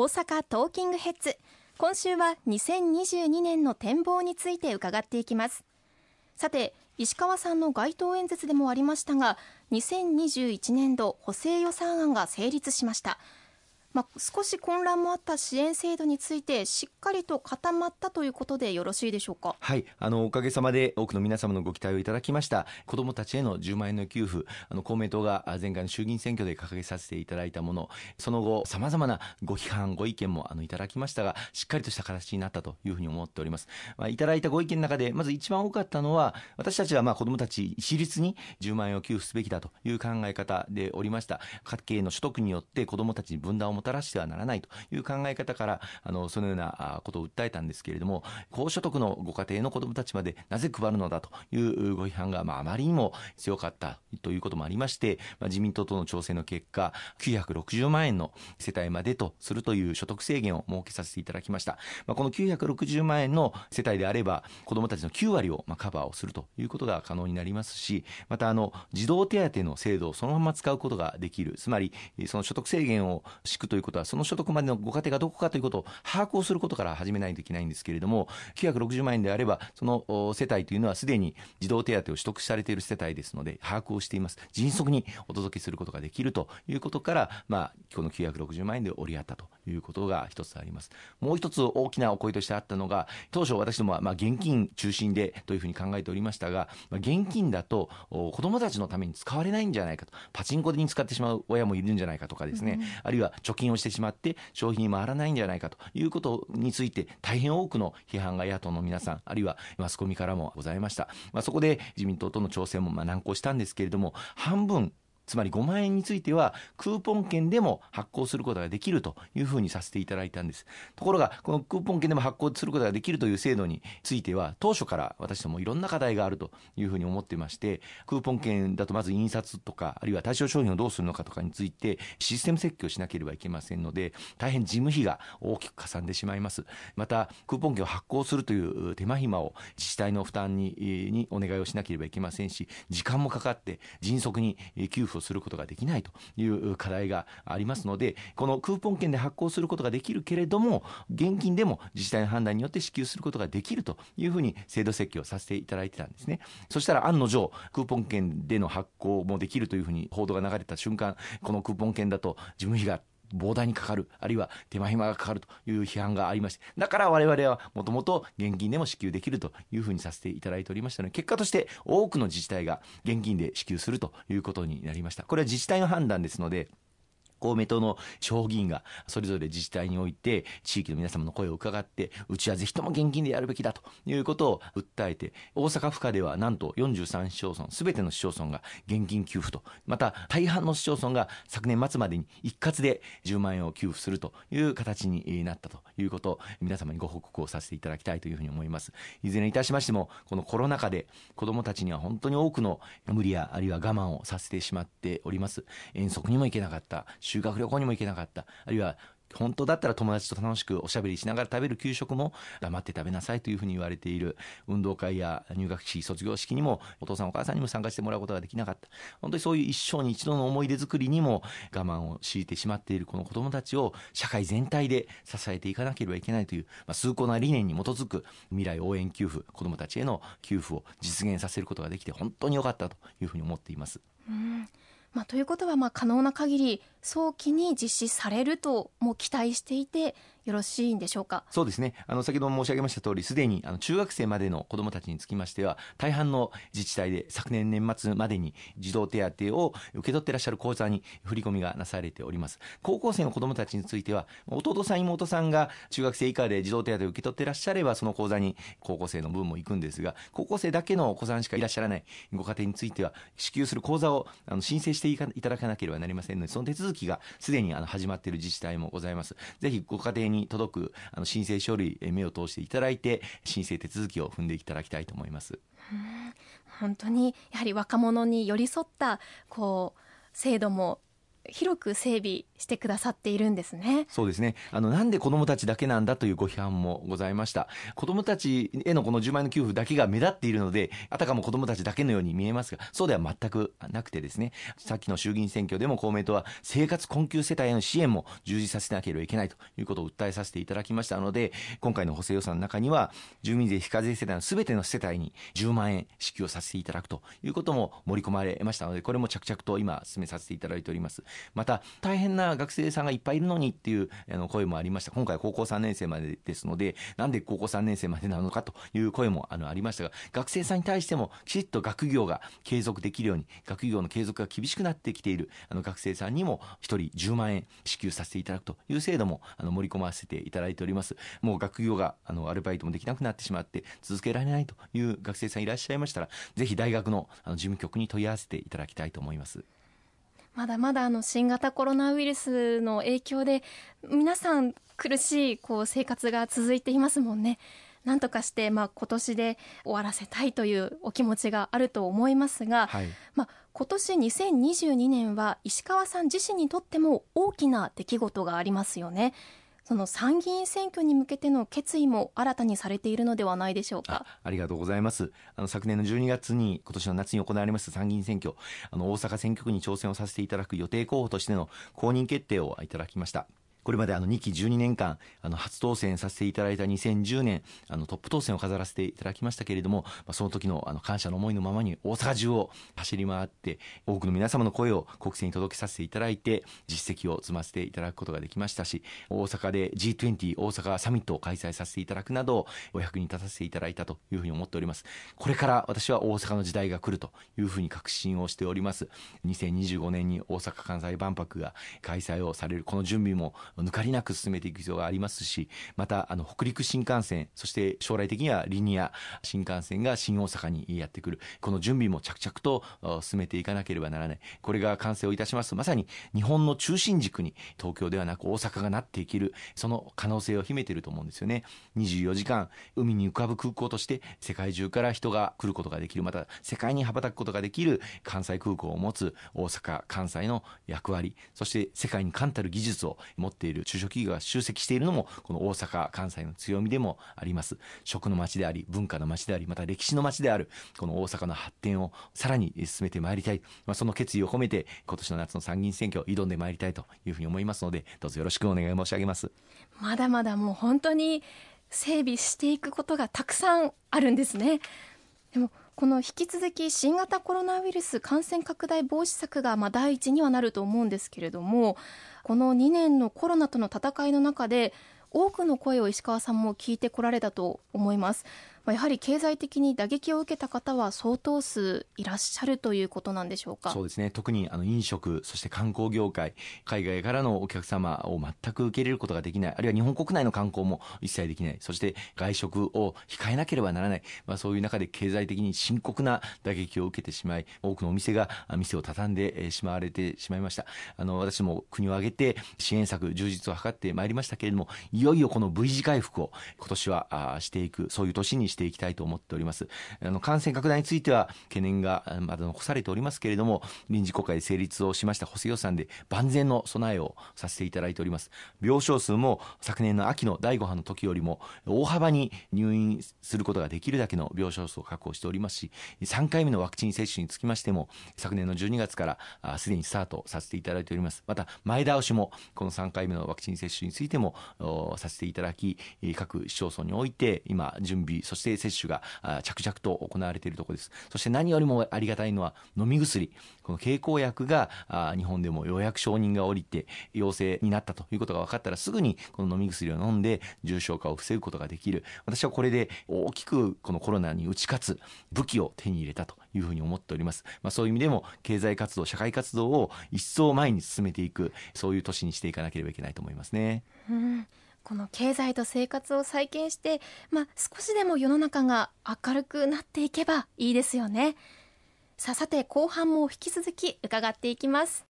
大阪トーキングヘッズ。今週は2022年の展望について伺っていきます。さて石川さんの街頭演説でもありましたが2021年度補正予算案が成立しました。まあ、少し混乱もあった支援制度についてしっかりと固まったということでよろしいでしょうか？はい。あのおかげさまで多くの皆様のご期待をいただきました。子どもたちへの10万円の給付あの公明党が前回の衆議院選挙で掲げさせていただいたもの。その後さまざまなご批判ご意見もあのいただきましたがしっかりとした形になったというふうに思っております、まあ、いただいたご意見の中でまず一番多かったのは私たちはまあ子どもたち一律に10万円を給付すべきだという考え方でおりました。家計の所得によって子どもたちに分断をもたらしてはならないという考え方からあのそのようなことを訴えたんですけれども高所得のご家庭の子どもたちまでなぜ配るのだというご批判が、まあ、あまりにも強かったということもありまして、まあ、自民党との調整の結果960万円の世帯までとするという所得制限を設けさせていただきました、まあ、この960万円の世帯であれば子どもたちの9割をまあカバーをするということが可能になりますしまたあの児童手当の制度をそのまま使うことができる。つまりその所得制限を敷くということはその所得までのご家庭がどこかということを把握をすることから始めないといけないんですけれども960万円であればその世帯というのはすでに児童手当を取得されている世帯ですので把握をしています。迅速にお届けすることができるということから、まあ、この960万円で折り合ったということが一つあります。もう一つ大きなお声としてあったのが当初私どもはまあ現金中心でというふうに考えておりましたが、まあ、現金だと子どもたちのために使われないんじゃないかとパチンコに使ってしまう親もいるんじゃないかとかですね、うん、あるいは貯金をしてしまって消費に回らないんじゃないかということについて大変多くの批判が野党の皆さんあるいはマスコミからもございました、まあ、そこで自民党との調整もま難航したんですけれども半分つまり5万円についてはクーポン券でも発行することができるというふうにさせていただいたんです。ところがこのクーポン券でも発行することができるという制度については当初から私どもいろんな課題があるというふうに思ってましてクーポン券だとまず印刷とかあるいは対象商品をどうするのかとかについてシステム設計をしなければいけませんので大変事務費が大きくかさんでしまいます。またクーポン券を発行するという手間暇を自治体の負担ににお願いをしなければいけませんし時間もかかって迅速に給付することができないという課題がありますのでこのクーポン券で発行することができるけれども現金でも自治体の判断によって支給することができるというふうに制度設計をさせていただいてたんですね。そしたら案の定クーポン券での発行もできるというふうに報道が流れた瞬間このクーポン券だと事務費が膨大にかかるあるいは手間暇がかかるという批判がありましてだから我々はもともと現金でも支給できるというふうにさせていただいておりましたので結果として多くの自治体が現金で支給するということになりました。これは自治体の判断ですので公明党の地方議員がそれぞれ自治体において地域の皆様の声を伺ってうちはぜひとも現金でやるべきだということを訴えて大阪府下ではなんと43市町村すべての市町村が現金給付とまた大半の市町村が昨年末までに一括で10万円を給付するという形になったということを皆様にご報告をさせていただきたいというふうに思います。いずれにいたしましてもこのコロナ禍で子どもたちには本当に多くの無理やあるいは我慢をさせてしまっております。遠足にも行けなかった修学旅行にも行けなかった。あるいは本当だったら友達と楽しくおしゃべりしながら食べる給食も黙って食べなさいというふうに言われている。運動会や入学式卒業式にもお父さんお母さんにも参加してもらうことができなかった。本当にそういう一生に一度の思い出作りにも我慢を強いてしまっているこの子どもたちを社会全体で支えていかなければいけないという、まあ、崇高な理念に基づく未来応援給付子どもたちへの給付を実現させることができて本当に良かったというふうに思っています。うん。まあ、ということはまあ可能な限り早期に実施されるとも期待していてよろしいんでしょうか？そうですね。あの先ほど申し上げました通りすでにあの中学生までの子どもたちにつきましては大半の自治体で昨年年末までに児童手当を受け取ってらっしゃる口座に振り込みがなされております。高校生の子どもたちについては弟さん妹さんが中学生以下で児童手当を受け取ってらっしゃればその口座に高校生の分も行くんですが高校生だけのお子さんしかいらっしゃらないご家庭については支給する口座をあの申請していただかなければなりませんのでその手続きがすでにあの始まっている自治体もございます。ぜひご家庭に届くあの申請書類目を通していただいて申請手続きを踏んでいただきたいと思います。本当にやはり若者に寄り添ったこう制度も広く整備してくださっているんですね。そうですね。あの、なんで子供たちだけなんだというご批判もございました。子供たちへのこの10万円の給付だけが目立っているので、あたかも子供たちだけのように見えますが、そうでは全くなくてですね、さっきの衆議院選挙でも公明党は生活困窮世帯への支援も充実させなければいけないということを訴えさせていただきましたので、今回の補正予算の中には、住民税非課税世帯のすべての世帯に10万円支給をさせていただくということも盛り込まれましたので、これも着々と今進めさせていただいております。また、大変な学生さんがいっぱいいるのにっていうあの声もありました。今回高校3年生までですので、なんで高校3年生までなのかという声もあのありましたが、学生さんに対してもきちっと学業が継続できるように、学業の継続が厳しくなってきているあの学生さんにも1人10万円支給させていただくという制度もあの盛り込ませていただいております。もう学業があのアルバイトもできなくなってしまって続けられないという学生さんいらっしゃいましたら、ぜひ大学のあの事務局に問い合わせていただきたいと思います。まだまだあの新型コロナウイルスの影響で皆さん苦しいこう生活が続いていますもんね。なんとかして、まあ、今年で終わらせたいというお気持ちがあると思いますが、はい、まあ、今年2022年は石川さん自身にとっても大きな出来事がありますよね。その参議院選挙に向けての決意も新たにされているのではないでしょうか？ありがとうございます。あの昨年の12月に今年の夏に行われました参議院選挙。あの大阪選挙区に挑戦をさせていただく予定候補としての公認決定をいただきました。これまであの2期12年間、あの初当選させていただいた2010年、あのトップ当選を飾らせていただきましたけれども、まあ、その時のあの感謝の思いのままに大阪中を走り回って、多くの皆様の声を国政に届けさせていただいて、実績を積ませていただくことができましたし、大阪で G20 大阪サミットを開催させていただくなど、お役に立たせていただいたというふうに思っております。これから私は大阪の時代が来るというふうに確信をしております。2025年に大阪・関西万博が開催をされる、この準備も抜かりなく進めていく必要がありますし、また、あの、北陸新幹線、そして将来的にはリニア新幹線が新大阪にやってくる。この準備も着々と進めていかなければならない。これが完成をいたしますと、まさに日本の中心軸に東京ではなく大阪がなっていける、その可能性を秘めていると思うんですよね。24時間、海に浮かぶ空港として世界中から人が来ることができる、また世界に羽ばたくことができる関西空港を持つ大阪、関西の役割、そして世界に冠たる技術を持ってている中小企業が集積しているのもこの大阪関西の強みでもあります。食の街であり文化の街でありまた歴史の街であるこの大阪の発展をさらに進めてまいりたい、まあ、その決意を込めて今年の夏の参議院選挙を挑んでまいりたいというふうに思いますのでどうぞよろしくお願い申し上げます。まだまだもう本当に整備していくことがたくさんあるんですね。でもこの引き続き新型コロナウイルス感染拡大防止策がまあ第一にはなると思うんですけれどもこの2年のコロナとの戦いの中で多くの声を石川さんも聞いてこられたと思いますまあ、やはり経済的に打撃を受けた方は相当数いらっしゃるということなんでしょうか？そうですね。特にあの飲食そして観光業界海外からのお客様を全く受け入れることができない。あるいは日本国内の観光も一切できない。そして外食を控えなければならない、まあ、そういう中で経済的に深刻な打撃を受けてしまい多くのお店が店を畳んでしまわれてしまいました。あの私も国を挙げて支援策充実を図ってまいりましたけれどもいよいよこの V 字回復を今年はしていくそういう年にしていきたいと思っております。あの、感染拡大については懸念がまだ残されておりますけれども、臨時国会で成立をしました補正予算で万全の備えをさせていただいております。病床数も昨年の秋の第5波の時よりも大幅に入院することができるだけの病床数を確保しておりますし、3回目のワクチン接種につきましても、昨年の12月からすでにスタートさせていただいております。また、前倒しも、この3回目のワクチン接種についてもさせていただき、各市町村において今、準備、そして接種が着々と行われているところです。そして何よりもありがたいのは飲み薬。この経口薬が日本でもようやく承認が下りて陽性になったということが分かったらすぐにこの飲み薬を飲んで重症化を防ぐことができる。私はこれで大きくこのコロナに打ち勝つ武器を手に入れたというふうに思っております。まあそういう意味でも経済活動、社会活動を一層前に進めていく、そういう年にしていかなければいけないと思いますね。うんこの経済と生活を再建して、まあ、少しでも世の中が明るくなっていけばいいですよね。さあさて後半も引き続き伺っていきます。